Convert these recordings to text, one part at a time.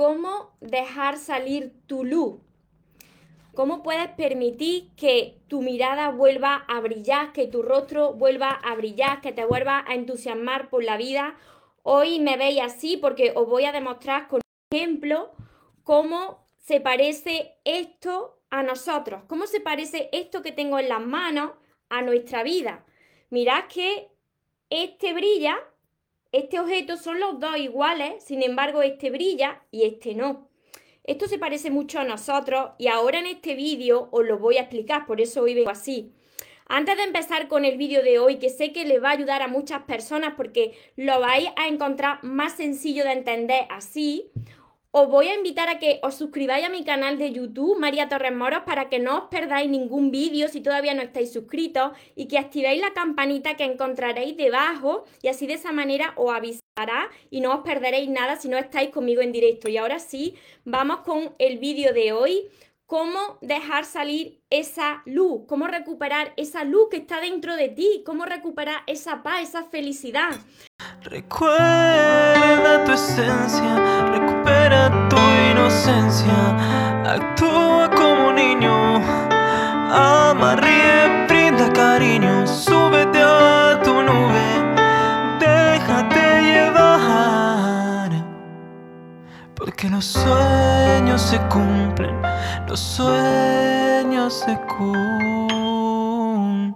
cómo dejar salir tu luz. ¿Cómo puedes permitir que tu mirada vuelva a brillar, que tu rostro vuelva a brillar, que te vuelva a entusiasmar por la vida? Hoy me veis así porque os voy a demostrar con un ejemplo cómo se parece esto a nosotros, cómo se parece esto que tengo en las manos a nuestra vida. Mirad que este brilla este objeto son los dos iguales, sin embargo este brilla y este no. Esto se parece mucho a nosotros y ahora en este vídeo os lo voy a explicar, por eso hoy vengo así. Antes de empezar con el vídeo de hoy, que sé que le va a ayudar a muchas personas porque lo vais a encontrar más sencillo de entender así, os voy a invitar a que os suscribáis a mi canal de YouTube, María Torres Moros, para que no os perdáis ningún vídeo si todavía no estáis suscritos y que activéis la campanita que encontraréis debajo y así de esa manera os avisará y no os perderéis nada si no estáis conmigo en directo. Y ahora sí, vamos con el vídeo de hoy. Cómo dejar salir esa luz, cómo recuperar esa luz que está dentro de ti, cómo recuperar esa paz, esa felicidad. Recuerda tu esencia, recupera tu inocencia, actúa como niño, ama, ríe, brinda cariño, súbete a tu nube, déjate llevar, porque los sueños se cumplen, sueños se cumplen.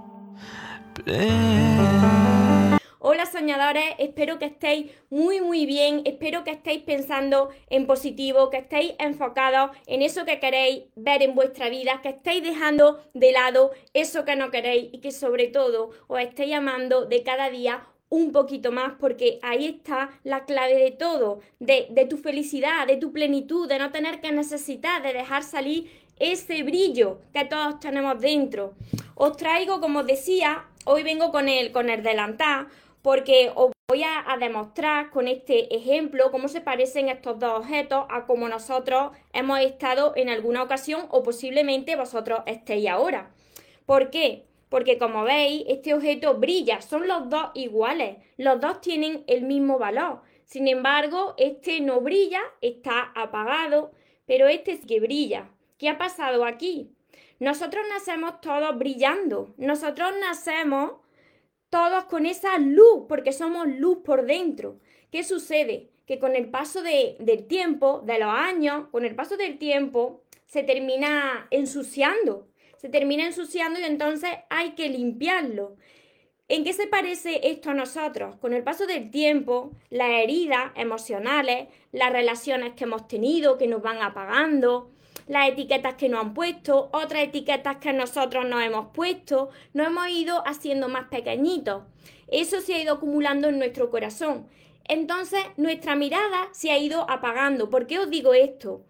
Hola soñadores, espero que estéis muy muy bien, espero que estéis pensando en positivo, que estéis enfocados en eso que queréis ver en vuestra vida, que estéis dejando de lado eso que no queréis y que sobre todo os estéis amando de cada día un poquito más porque ahí está la clave de todo, de, de tu felicidad, de tu plenitud, de no tener que necesitar, de dejar salir ese brillo que todos tenemos dentro. Os traigo, como os decía, hoy vengo con el, con el delantal porque os voy a, demostrar con este ejemplo cómo se parecen estos dos objetos a cómo nosotros hemos estado en alguna ocasión o posiblemente vosotros estéis ahora. ¿Por qué? Porque como veis, este objeto brilla, son los dos iguales, los dos tienen el mismo valor. Sin embargo, este no brilla, está apagado, pero este sí que brilla. ¿Qué ha pasado aquí? Nosotros nacemos todos brillando, nosotros nacemos todos con esa luz, porque somos luz por dentro. ¿Qué sucede? Que con el paso del tiempo, de los años, con el paso del tiempo, se termina ensuciando. Se termina ensuciando y entonces hay que limpiarlo. ¿En qué se parece esto a nosotros? Con el paso del tiempo, las heridas emocionales, las relaciones que hemos tenido, que nos van apagando, las etiquetas que nos han puesto, otras etiquetas que nosotros nos hemos puesto, nos hemos ido haciendo más pequeñitos. Eso se ha ido acumulando en nuestro corazón. Entonces, nuestra mirada se ha ido apagando. ¿Por qué os digo esto?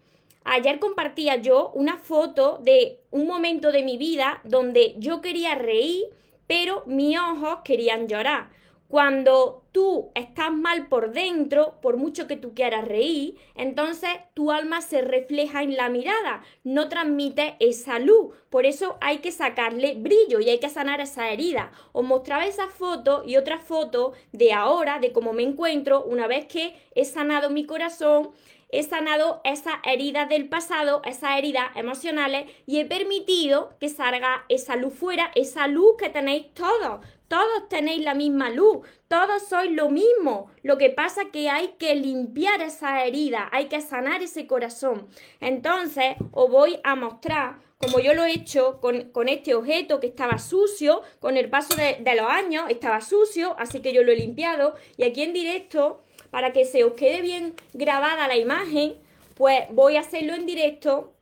Ayer compartía yo una foto de un momento de mi vida donde yo quería reír, pero mis ojos querían llorar. Cuando tú estás mal por dentro, por mucho que tú quieras reír, entonces tu alma se refleja en la mirada, no transmite esa luz. Por eso hay que sacarle brillo y hay que sanar esa herida. Os mostraba esa foto y otra foto de ahora, de cómo me encuentro una vez que he sanado mi corazón, he sanado esas heridas del pasado, esas heridas emocionales y he permitido que salga esa luz fuera, esa luz que tenéis todos. Todos tenéis la misma luz, todos sois lo mismo. Lo que pasa es que hay que limpiar esa herida, hay que sanar ese corazón. Entonces, os voy a mostrar como yo lo he hecho con, este objeto que estaba sucio, con el paso de, de los años estaba sucio, así que yo lo he limpiado. Y aquí en directo, para que se os quede bien grabada la imagen, pues voy a hacerlo en directo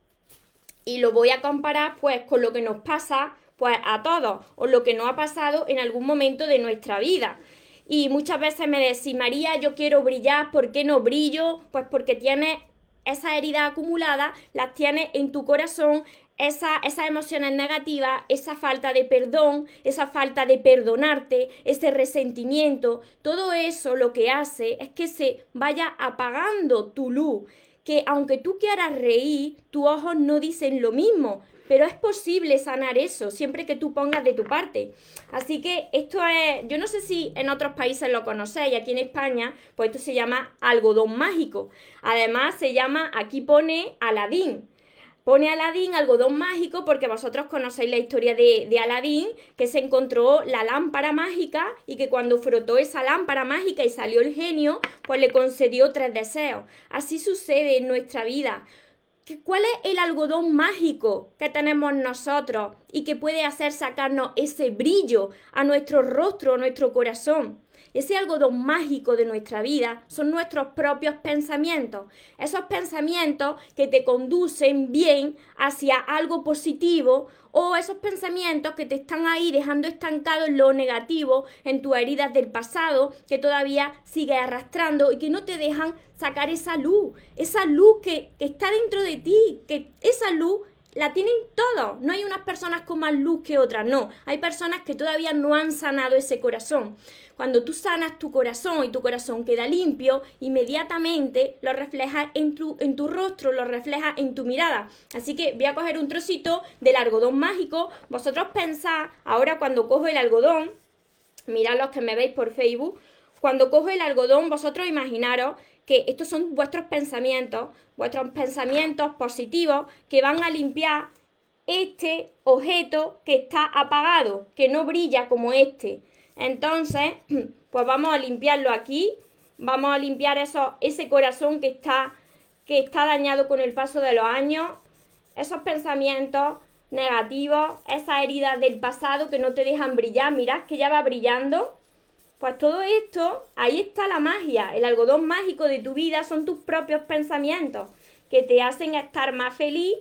y lo voy a comparar pues con lo que nos pasa pues a todos o lo que nos ha pasado en algún momento de nuestra vida. Y muchas veces me decís, María, yo quiero brillar, ¿por qué no brillo? Pues porque tienes esa herida acumulada, las tienes en tu corazón, esa, esas emociones negativas, esa falta de perdón, esa falta de perdonarte, ese resentimiento, todo eso lo que hace es que se vaya apagando tu luz, que aunque tú quieras reír, tus ojos no dicen lo mismo, pero es posible sanar eso siempre que tú pongas de tu parte. Así que esto es, yo no sé si en otros países lo conocéis, aquí en España, pues esto se llama algodón mágico. Además se llama, aquí pone Aladín. Pone Aladín algodón mágico porque vosotros conocéis la historia de, de, Aladín, que se encontró la lámpara mágica y que cuando frotó esa lámpara mágica y salió el genio, pues le concedió tres deseos. Así sucede en nuestra vida. ¿Cuál es el algodón mágico que tenemos nosotros y que puede hacer sacarnos ese brillo a nuestro rostro, a nuestro corazón? Ese algodón mágico de nuestra vida son nuestros propios pensamientos. Esos pensamientos que te conducen bien hacia algo positivo o esos pensamientos que te están ahí dejando estancado en lo negativo, en tus heridas del pasado, que todavía sigues arrastrando y que no te dejan sacar esa luz, esa luz que, que está dentro de ti, que esa luz la tienen todos. No hay unas personas con más luz que otras, no. Hay personas que todavía no han sanado ese corazón. Cuando tú sanas tu corazón y tu corazón queda limpio, inmediatamente lo reflejas en tu, en tu rostro, lo reflejas en tu mirada. Así que voy a coger un trocito del algodón mágico. Vosotros pensad, ahora cuando cojo el algodón, mirad los que me veis por Facebook, cuando cojo el algodón, vosotros imaginaros que estos son vuestros pensamientos, vuestros pensamientos positivos que van a limpiar este objeto que está apagado, que no brilla como este. Entonces, pues vamos a limpiarlo aquí, vamos a limpiar eso, ese corazón que está, que está dañado con el paso de los años, esos pensamientos negativos, esas heridas del pasado que no te dejan brillar, mirad que ya va brillando. Pues todo esto, ahí está la magia, el algodón mágico de tu vida son tus propios pensamientos que te hacen estar más feliz,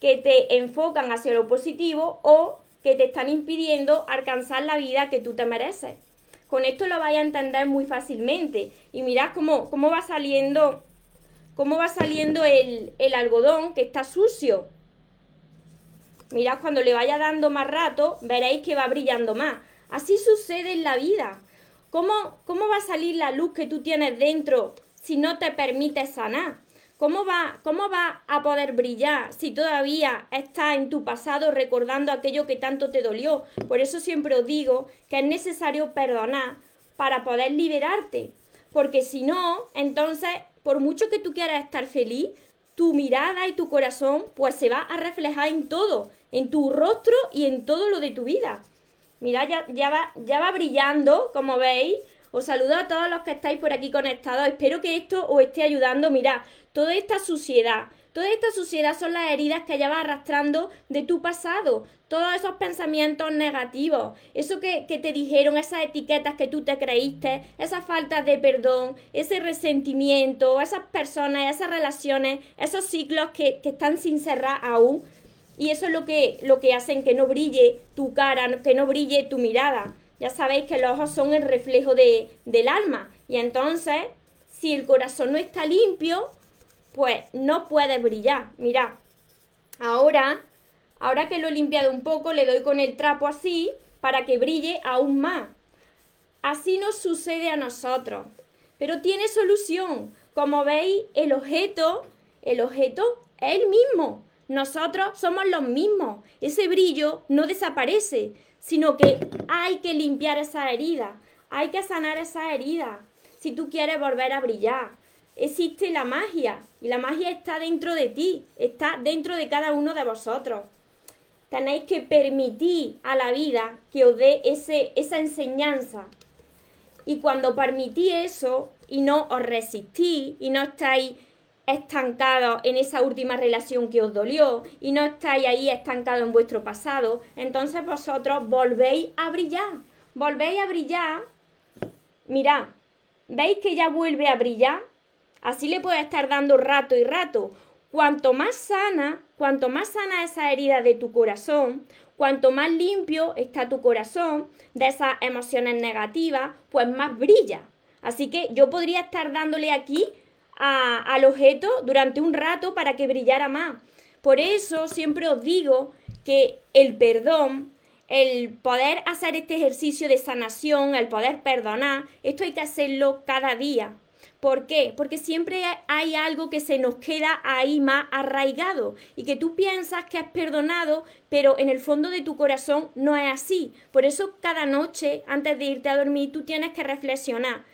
que te enfocan hacia lo positivo o que te están impidiendo alcanzar la vida que tú te mereces. Con esto lo vais a entender muy fácilmente. Y mirad cómo, cómo va saliendo, cómo va saliendo el, el algodón que está sucio. Mirad, cuando le vaya dando más rato, veréis que va brillando más. Así sucede en la vida. ¿Cómo, ¿Cómo va a salir la luz que tú tienes dentro si no te permites sanar? ¿Cómo va, ¿Cómo va a poder brillar si todavía estás en tu pasado recordando aquello que tanto te dolió? Por eso siempre os digo que es necesario perdonar para poder liberarte. Porque si no, entonces, por mucho que tú quieras estar feliz, tu mirada y tu corazón pues se va a reflejar en todo, en tu rostro y en todo lo de tu vida. Mira, ya, ya, va, ya va brillando, como veis. Os saludo a todos los que estáis por aquí conectados. Espero que esto os esté ayudando. Mira, toda esta suciedad, toda esta suciedad son las heridas que llevas arrastrando de tu pasado, todos esos pensamientos negativos, eso que, te dijeron, esas etiquetas que tú te creíste, esas faltas de perdón, ese resentimiento, esas personas, esas relaciones, esos ciclos que, están sin cerrar aún. Y eso es lo que, lo que hacen que no brille tu cara, que no brille tu mirada. Ya sabéis que los ojos son el reflejo de, del alma. Y entonces, si el corazón no está limpio, pues no puede brillar. Mira, ahora, ahora que lo he limpiado un poco, le doy con el trapo así para que brille aún más. Así nos sucede a nosotros. Pero tiene solución. Como veis, el objeto, el objeto es el mismo. Nosotros somos los mismos. Ese brillo no desaparece, sino que hay que limpiar esa herida. Hay que sanar esa herida si tú quieres volver a brillar existe la magia y la magia está dentro de ti, está dentro de cada uno de vosotros. Tenéis que permitir a la vida que os dé ese, esa enseñanza. Y cuando permitís eso y no os resistís y no estáis estancados en esa última relación que os dolió y no estáis ahí estancados en vuestro pasado, entonces vosotros volvéis a brillar. Volvéis a brillar. Mirad, ¿veis que ya vuelve a brillar? Así le puedes estar dando rato y rato. Cuanto más sana, cuanto más sana esa herida de tu corazón, cuanto más limpio está tu corazón de esas emociones negativas, pues más brilla. Así que yo podría estar dándole aquí al objeto durante un rato para que brillara más. Por eso siempre os digo que el perdón, el poder hacer este ejercicio de sanación, el poder perdonar, esto hay que hacerlo cada día ¿Por qué? Porque siempre hay algo que se nos queda ahí más arraigado y que tú piensas que has perdonado, pero en el fondo de tu corazón no es así. Por eso cada noche, antes de irte a dormir, tú tienes que reflexionar.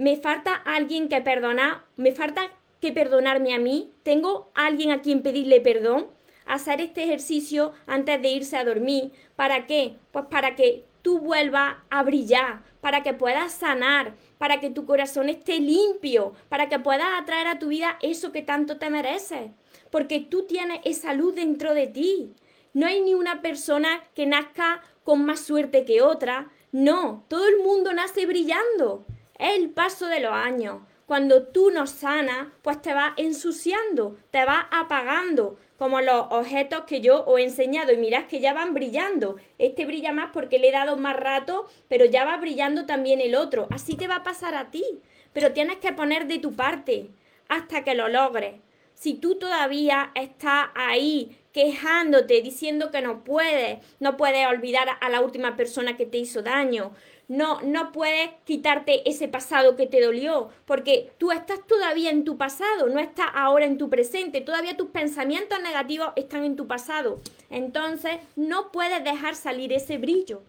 Me falta alguien que perdonar, me falta que perdonarme a mí, tengo alguien a quien pedirle perdón, hacer este ejercicio antes de irse a dormir. ¿Para qué? Pues para que tú vuelvas a brillar, para que puedas sanar, para que tu corazón esté limpio, para que puedas atraer a tu vida eso que tanto te mereces, porque tú tienes esa luz dentro de ti. No hay ni una persona que nazca con más suerte que otra, no, todo el mundo nace brillando. Es el paso de los años. Cuando tú no sanas, pues te vas ensuciando, te vas apagando, como los objetos que yo os he enseñado y mirad que ya van brillando. Este brilla más porque le he dado más rato, pero ya va brillando también el otro. Así te va a pasar a ti, pero tienes que poner de tu parte hasta que lo logres. Si tú todavía estás ahí quejándote, diciendo que no puedes, no puedes olvidar a la última persona que te hizo daño, no, no puedes quitarte ese pasado que te dolió, porque tú estás todavía en tu pasado, no estás ahora en tu presente, todavía tus pensamientos negativos están en tu pasado. Entonces, no puedes dejar salir ese brillo.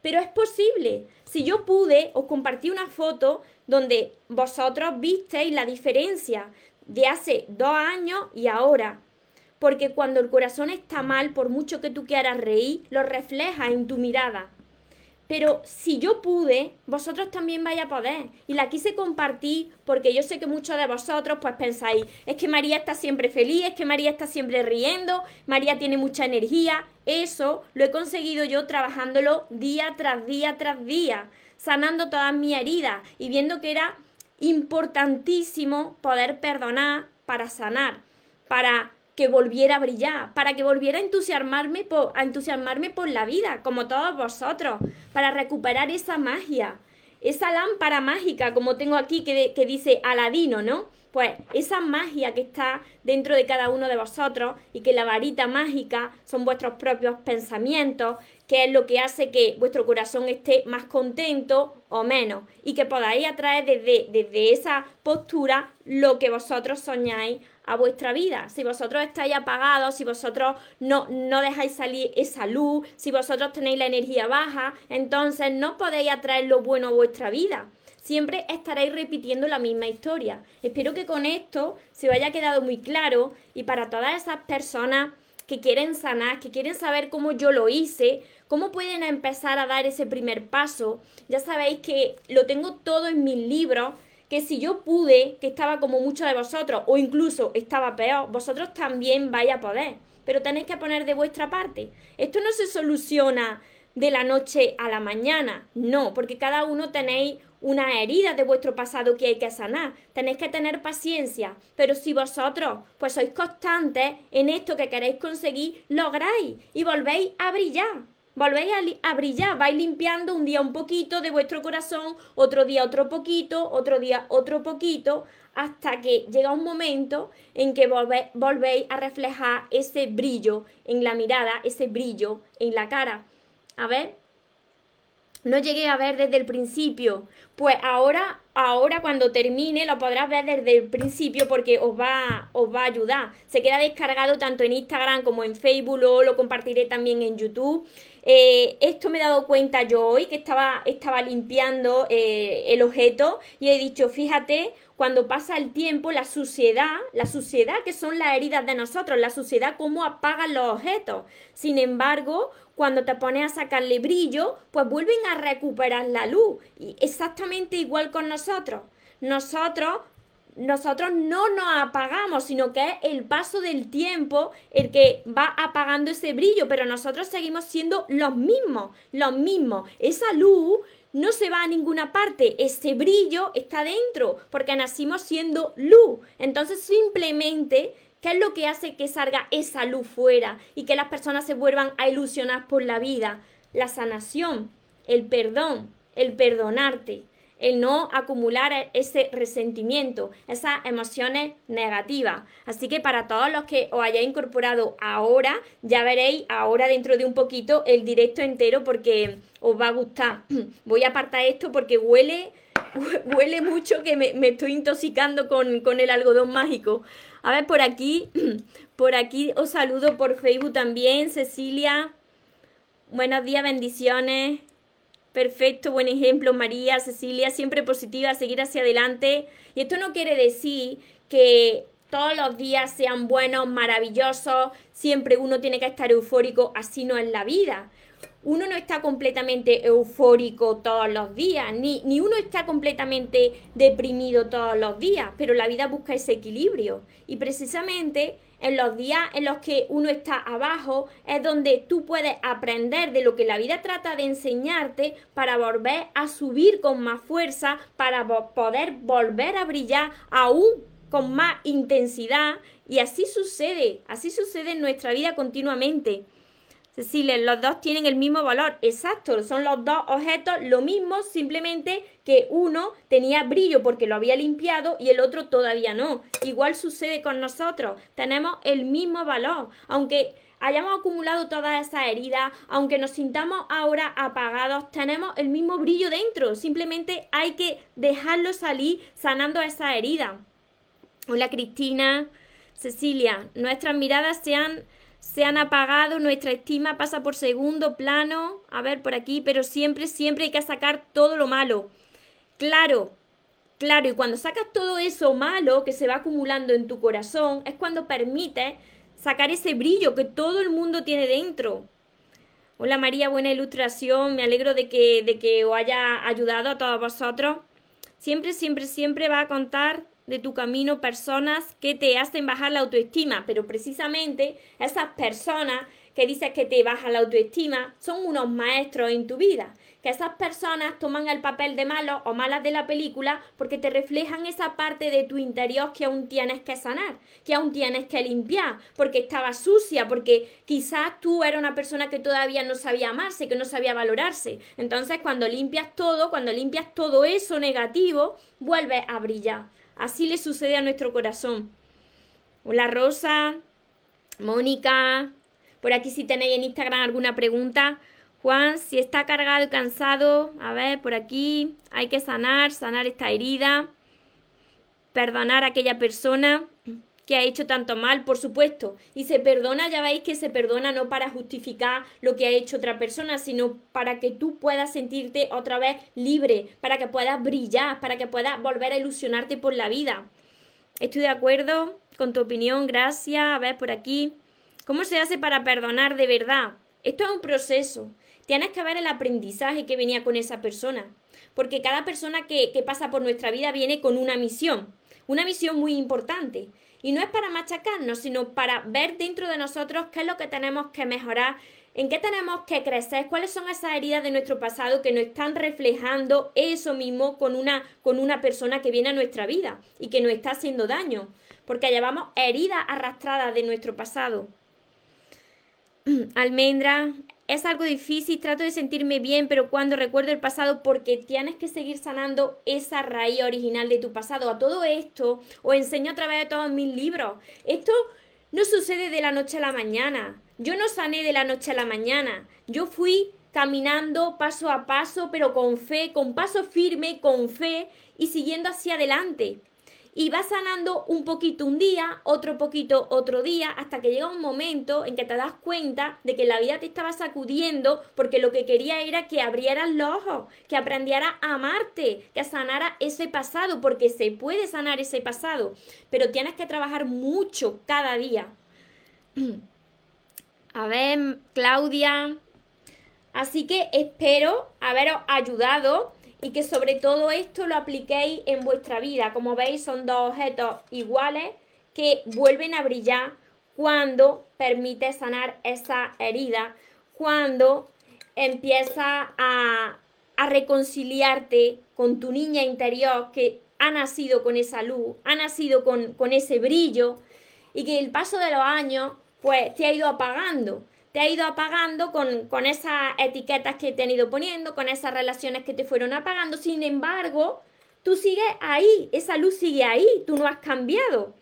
Pero es posible. Si yo pude, os compartí una foto donde vosotros visteis la diferencia de hace dos años y ahora. Porque cuando el corazón está mal, por mucho que tú quieras reír, lo refleja en tu mirada. Pero si yo pude, vosotros también vais a poder. Y la quise compartir porque yo sé que muchos de vosotros pues pensáis, es que María está siempre feliz, es que María está siempre riendo, María tiene mucha energía. Eso lo he conseguido yo trabajándolo día tras día tras día, sanando todas mis heridas y viendo que era importantísimo poder perdonar para sanar, para que volviera a brillar, para que volviera a entusiasmarme, por, a entusiasmarme por la vida, como todos vosotros, para recuperar esa magia, esa lámpara mágica, como tengo aquí que, que dice Aladino, ¿no? Pues esa magia que está dentro de cada uno de vosotros y que la varita mágica son vuestros propios pensamientos, que es lo que hace que vuestro corazón esté más contento o menos y que podáis atraer desde, desde esa postura lo que vosotros soñáis a vuestra vida. Si vosotros estáis apagados, si vosotros no, no dejáis salir esa luz, si vosotros tenéis la energía baja, entonces no podéis atraer lo bueno a vuestra vida. Siempre estaréis repitiendo la misma historia. Espero que con esto se os haya quedado muy claro y para todas esas personas que quieren sanar, que quieren saber cómo yo lo hice, cómo pueden empezar a dar ese primer paso, ya sabéis que lo tengo todo en mis libros que si yo pude, que estaba como muchos de vosotros, o incluso estaba peor, vosotros también vais a poder. Pero tenéis que poner de vuestra parte. Esto no se soluciona de la noche a la mañana, no, porque cada uno tenéis una herida de vuestro pasado que hay que sanar. Tenéis que tener paciencia, pero si vosotros pues sois constantes en esto que queréis conseguir, lográis y volvéis a brillar volvéis a, brillar, vais limpiando un día un poquito de vuestro corazón, otro día otro poquito, otro día otro poquito, hasta que llega un momento en que volvéis a reflejar ese brillo en la mirada, ese brillo en la cara. A ver, no llegué a ver desde el principio. Pues ahora, ahora cuando termine lo podrás ver desde el principio porque os va, os va a ayudar. Se queda descargado tanto en Instagram como en Facebook, o lo compartiré también en YouTube. Eh, esto me he dado cuenta yo hoy que estaba, estaba limpiando eh, el objeto y he dicho, fíjate, cuando pasa el tiempo, la suciedad, la suciedad que son las heridas de nosotros, la suciedad cómo apagan los objetos. Sin embargo, cuando te pones a sacarle brillo, pues vuelven a recuperar la luz. Y exactamente igual con nosotros. Nosotros nosotros no nos apagamos, sino que es el paso del tiempo el que va apagando ese brillo, pero nosotros seguimos siendo los mismos, los mismos. Esa luz no se va a ninguna parte, ese brillo está dentro, porque nacimos siendo luz. Entonces simplemente, ¿qué es lo que hace que salga esa luz fuera y que las personas se vuelvan a ilusionar por la vida? La sanación, el perdón, el perdonarte el no acumular ese resentimiento, esas emociones negativas. Así que para todos los que os hayáis incorporado ahora, ya veréis ahora dentro de un poquito el directo entero porque os va a gustar. Voy a apartar esto porque huele huele mucho que me, estoy intoxicando con, con, el algodón mágico. A ver, por aquí, por aquí os saludo por Facebook también, Cecilia. Buenos días, bendiciones. Perfecto, buen ejemplo, María, Cecilia, siempre positiva, seguir hacia adelante. Y esto no quiere decir que todos los días sean buenos, maravillosos, siempre uno tiene que estar eufórico, así no es la vida. Uno no está completamente eufórico todos los días, ni, ni uno está completamente deprimido todos los días, pero la vida busca ese equilibrio. Y precisamente en los días en los que uno está abajo es donde tú puedes aprender de lo que la vida trata de enseñarte para volver a subir con más fuerza, para poder volver a brillar aún con más intensidad y así sucede, así sucede en nuestra vida continuamente. Cecilia, los dos tienen el mismo valor, exacto, son los dos objetos lo mismo, simplemente que uno tenía brillo porque lo había limpiado y el otro todavía no. Igual sucede con nosotros, tenemos el mismo valor, aunque hayamos acumulado todas esas heridas, aunque nos sintamos ahora apagados, tenemos el mismo brillo dentro, simplemente hay que dejarlo salir sanando esa herida. Hola Cristina, Cecilia, nuestras miradas se han, se han apagado, nuestra estima pasa por segundo plano, a ver por aquí, pero siempre, siempre hay que sacar todo lo malo. Claro, claro, y cuando sacas todo eso malo que se va acumulando en tu corazón, es cuando permites sacar ese brillo que todo el mundo tiene dentro. Hola María, buena ilustración, me alegro de que, de que os haya ayudado a todos vosotros. Siempre, siempre, siempre va a contar de tu camino personas que te hacen bajar la autoestima, pero precisamente esas personas que dices que te bajan la autoestima son unos maestros en tu vida. Que esas personas toman el papel de malos o malas de la película porque te reflejan esa parte de tu interior que aún tienes que sanar, que aún tienes que limpiar, porque estaba sucia, porque quizás tú eras una persona que todavía no sabía amarse, que no sabía valorarse. Entonces, cuando limpias todo, cuando limpias todo eso negativo, vuelves a brillar. Así le sucede a nuestro corazón. Hola Rosa, Mónica, por aquí si tenéis en Instagram alguna pregunta. Juan, si está cargado y cansado, a ver, por aquí hay que sanar, sanar esta herida, perdonar a aquella persona que ha hecho tanto mal, por supuesto. Y se perdona, ya veis que se perdona no para justificar lo que ha hecho otra persona, sino para que tú puedas sentirte otra vez libre, para que puedas brillar, para que puedas volver a ilusionarte por la vida. Estoy de acuerdo con tu opinión, gracias. A ver por aquí. ¿Cómo se hace para perdonar de verdad? Esto es un proceso. Tienes que ver el aprendizaje que venía con esa persona. Porque cada persona que, que pasa por nuestra vida viene con una misión. Una misión muy importante. Y no es para machacarnos, sino para ver dentro de nosotros qué es lo que tenemos que mejorar, en qué tenemos que crecer, cuáles son esas heridas de nuestro pasado que nos están reflejando eso mismo con una, con una persona que viene a nuestra vida y que nos está haciendo daño, porque llevamos heridas arrastradas de nuestro pasado. Almendra, es algo difícil, trato de sentirme bien, pero cuando recuerdo el pasado, porque tienes que seguir sanando esa raíz original de tu pasado. A todo esto, os enseño a través de todos mis libros. Esto no sucede de la noche a la mañana. Yo no sané de la noche a la mañana. Yo fui caminando paso a paso, pero con fe, con paso firme, con fe y siguiendo hacia adelante y vas sanando un poquito un día, otro poquito otro día, hasta que llega un momento en que te das cuenta de que la vida te estaba sacudiendo porque lo que quería era que abrieras los ojos, que aprendieras a amarte, que sanara ese pasado, porque se puede sanar ese pasado, pero tienes que trabajar mucho cada día. A ver, Claudia. Así que espero haberos ayudado y que sobre todo esto lo apliquéis en vuestra vida. Como veis, son dos objetos iguales que vuelven a brillar cuando permite sanar esa herida, cuando empieza a, a reconciliarte con tu niña interior que ha nacido con esa luz, ha nacido con, con ese brillo y que el paso de los años pues te ha ido apagando te ha ido apagando con, esas etiquetas que te han ido poniendo, con esas relaciones que te fueron apagando. Sin embargo, tú sigues ahí, esa luz sigue ahí, tú no has cambiado.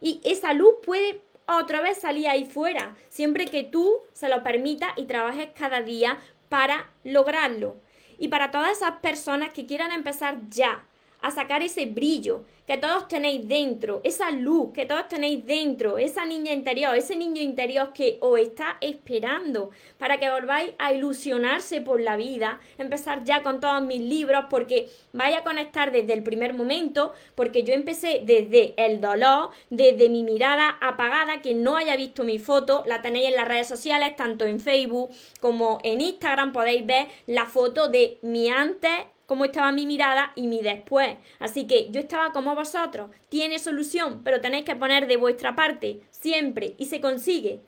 Y esa luz puede otra vez salir ahí fuera, siempre que tú se lo permitas y trabajes cada día para lograrlo. Y para todas esas personas que quieran empezar ya a sacar ese brillo que todos tenéis dentro, esa luz que todos tenéis dentro, esa niña interior, ese niño interior que os está esperando para que volváis a ilusionarse por la vida, empezar ya con todos mis libros porque vaya a conectar desde el primer momento, porque yo empecé desde el dolor, desde mi mirada apagada, quien no haya visto mi foto, la tenéis en las redes sociales, tanto en Facebook como en Instagram, podéis ver la foto de mi antes cómo estaba mi mirada y mi después. Así que yo estaba como vosotros. Tiene solución, pero tenéis que poner de vuestra parte siempre y se consigue.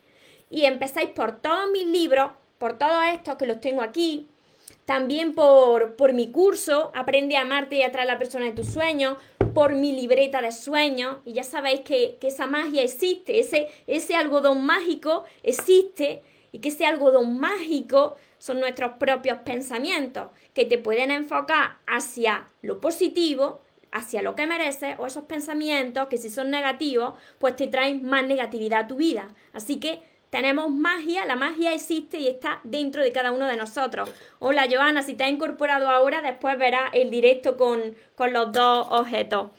Y empezáis por todos mis libros, por todos estos que los tengo aquí, también por, por mi curso, Aprende a amarte y atraer a la persona de tus sueños, por mi libreta de sueños, y ya sabéis que, que esa magia existe, ese, ese algodón mágico existe, y que ese algodón mágico son nuestros propios pensamientos que te pueden enfocar hacia lo positivo, hacia lo que mereces, o esos pensamientos que si son negativos, pues te traen más negatividad a tu vida. Así que tenemos magia, la magia existe y está dentro de cada uno de nosotros. Hola Joana, si te has incorporado ahora, después verás el directo con, los dos objetos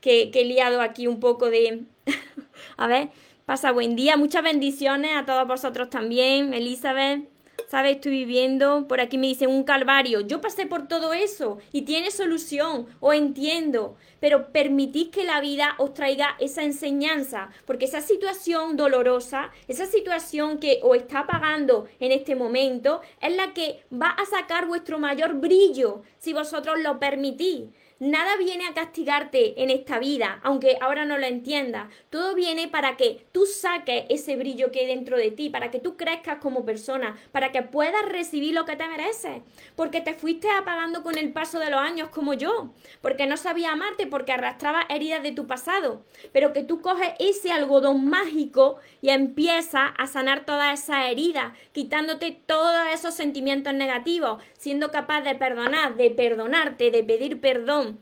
que, que he liado aquí un poco de... a ver, pasa buen día, muchas bendiciones a todos vosotros también, Elizabeth. ¿Sabes? Estoy viviendo, por aquí me dicen un calvario. Yo pasé por todo eso y tiene solución, o entiendo, pero permitid que la vida os traiga esa enseñanza, porque esa situación dolorosa, esa situación que os está pagando en este momento, es la que va a sacar vuestro mayor brillo si vosotros lo permitís. Nada viene a castigarte en esta vida, aunque ahora no lo entiendas. Todo viene para que tú saques ese brillo que hay dentro de ti, para que tú crezcas como persona, para que puedas recibir lo que te mereces. Porque te fuiste apagando con el paso de los años como yo, porque no sabía amarte, porque arrastraba heridas de tu pasado. Pero que tú coges ese algodón mágico y empiezas a sanar todas esas heridas, quitándote todos esos sentimientos negativos, siendo capaz de perdonar, de perdonarte, de pedir perdón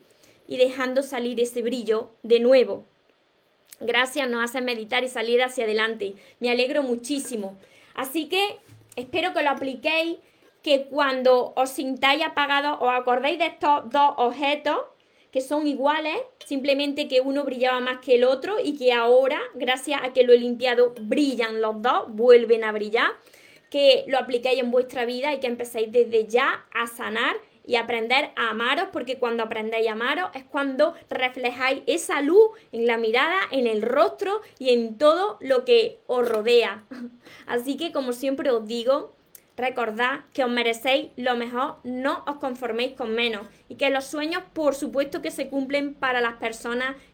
y dejando salir ese brillo de nuevo. Gracias, nos hace meditar y salir hacia adelante. Me alegro muchísimo. Así que espero que lo apliquéis, que cuando os sintáis apagados os acordéis de estos dos objetos que son iguales, simplemente que uno brillaba más que el otro y que ahora, gracias a que lo he limpiado, brillan los dos, vuelven a brillar, que lo apliquéis en vuestra vida y que empecéis desde ya a sanar y aprender a amaros, porque cuando aprendéis a amaros es cuando reflejáis esa luz en la mirada, en el rostro y en todo lo que os rodea. Así que, como siempre os digo, recordad que os merecéis lo mejor, no os conforméis con menos y que los sueños, por supuesto, que se cumplen para las personas